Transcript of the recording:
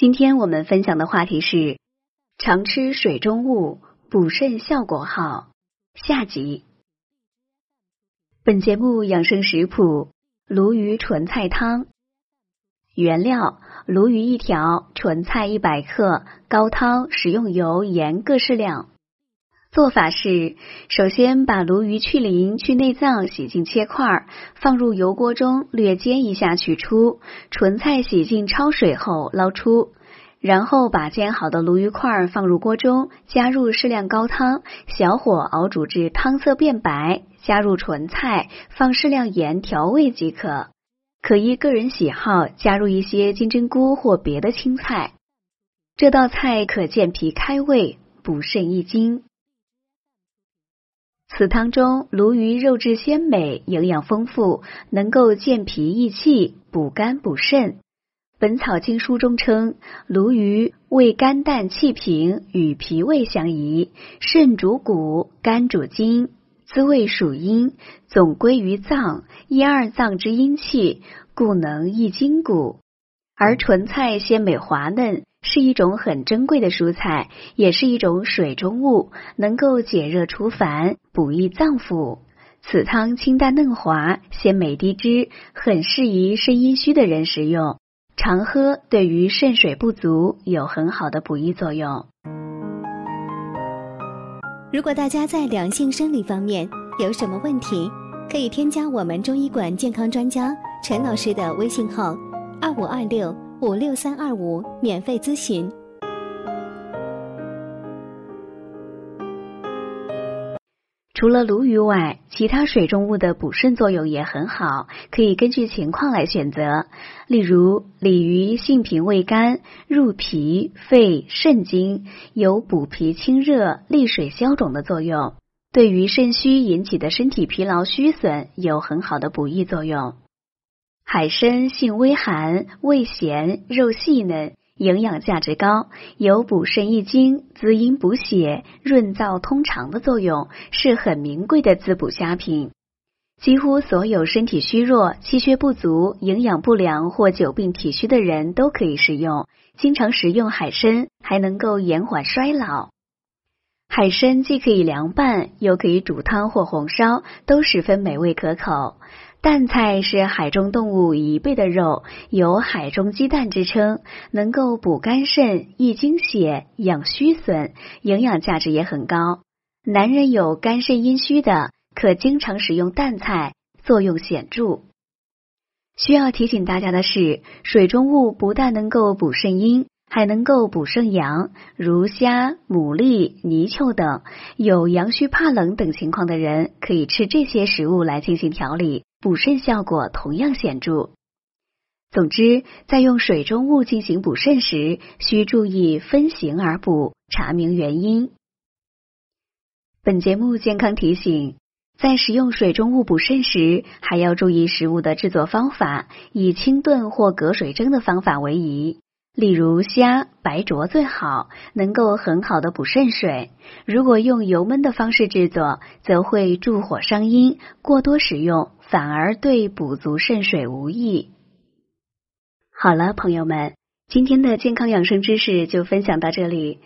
今天我们分享的话题是常吃水中物补肾效果好。下集。本节目养生食谱：鲈鱼纯菜汤。原料：鲈鱼一条，纯菜一百克，高汤、食用油、盐各适量。做法是：首先把鲈鱼去鳞、去内脏，洗净切块，放入油锅中略煎一下，取出。纯菜洗净焯水后捞出。然后把煎好的鲈鱼块放入锅中，加入适量高汤，小火熬煮至汤色变白，加入纯菜，放适量盐调味即可。可依个人喜好加入一些金针菇或别的青菜。这道菜可健脾开胃、补肾益精。此汤中鲈鱼肉质鲜美，营养丰富，能够健脾益气、补肝补肾。《本草经书》中称，鲈鱼味甘淡气平，与脾胃相宜，肾主骨，肝主筋，滋味属阴，总归于脏，一二脏之阴气，故能益筋骨。而纯菜鲜美滑嫩，是一种很珍贵的蔬菜，也是一种水中物，能够解热除烦，补益脏腑。此汤清淡嫩滑，鲜美低脂，很适宜肾阴虚的人食用。常喝对于肾水不足有很好的补益作用。如果大家在两性生理方面有什么问题，可以添加我们中医馆健康专家陈老师的微信号：二五二六五六三二五，免费咨询。除了鲈鱼外，其他水中物的补肾作用也很好，可以根据情况来选择。例如，鲤鱼性平味甘，入脾、肺、肾经，有补脾清热、利水消肿的作用，对于肾虚引起的身体疲劳虚损有很好的补益作用。海参性微寒，味咸，肉细嫩。营养价值高，有补肾益精、滋阴补血、润燥通肠的作用，是很名贵的滋补佳品。几乎所有身体虚弱、气血不足、营养不良或久病体虚的人都可以食用。经常食用海参，还能够延缓衰老。海参既可以凉拌，又可以煮汤或红烧，都十分美味可口。蛋菜是海中动物一倍的肉，有“海中鸡蛋”之称，能够补肝肾、益精血、养虚损，营养价值也很高。男人有肝肾阴虚的，可经常食用蛋菜，作用显著。需要提醒大家的是，水中物不但能够补肾阴。还能够补肾阳，如虾、牡蛎、泥鳅等。有阳虚怕冷等情况的人，可以吃这些食物来进行调理，补肾效果同样显著。总之，在用水中物进行补肾时，需注意分型而补，查明原因。本节目健康提醒：在食用水中物补肾时，还要注意食物的制作方法，以清炖或隔水蒸的方法为宜。例如虾白灼最好，能够很好的补肾水。如果用油焖的方式制作，则会助火伤阴，过多食用反而对补足肾水无益。好了，朋友们，今天的健康养生知识就分享到这里。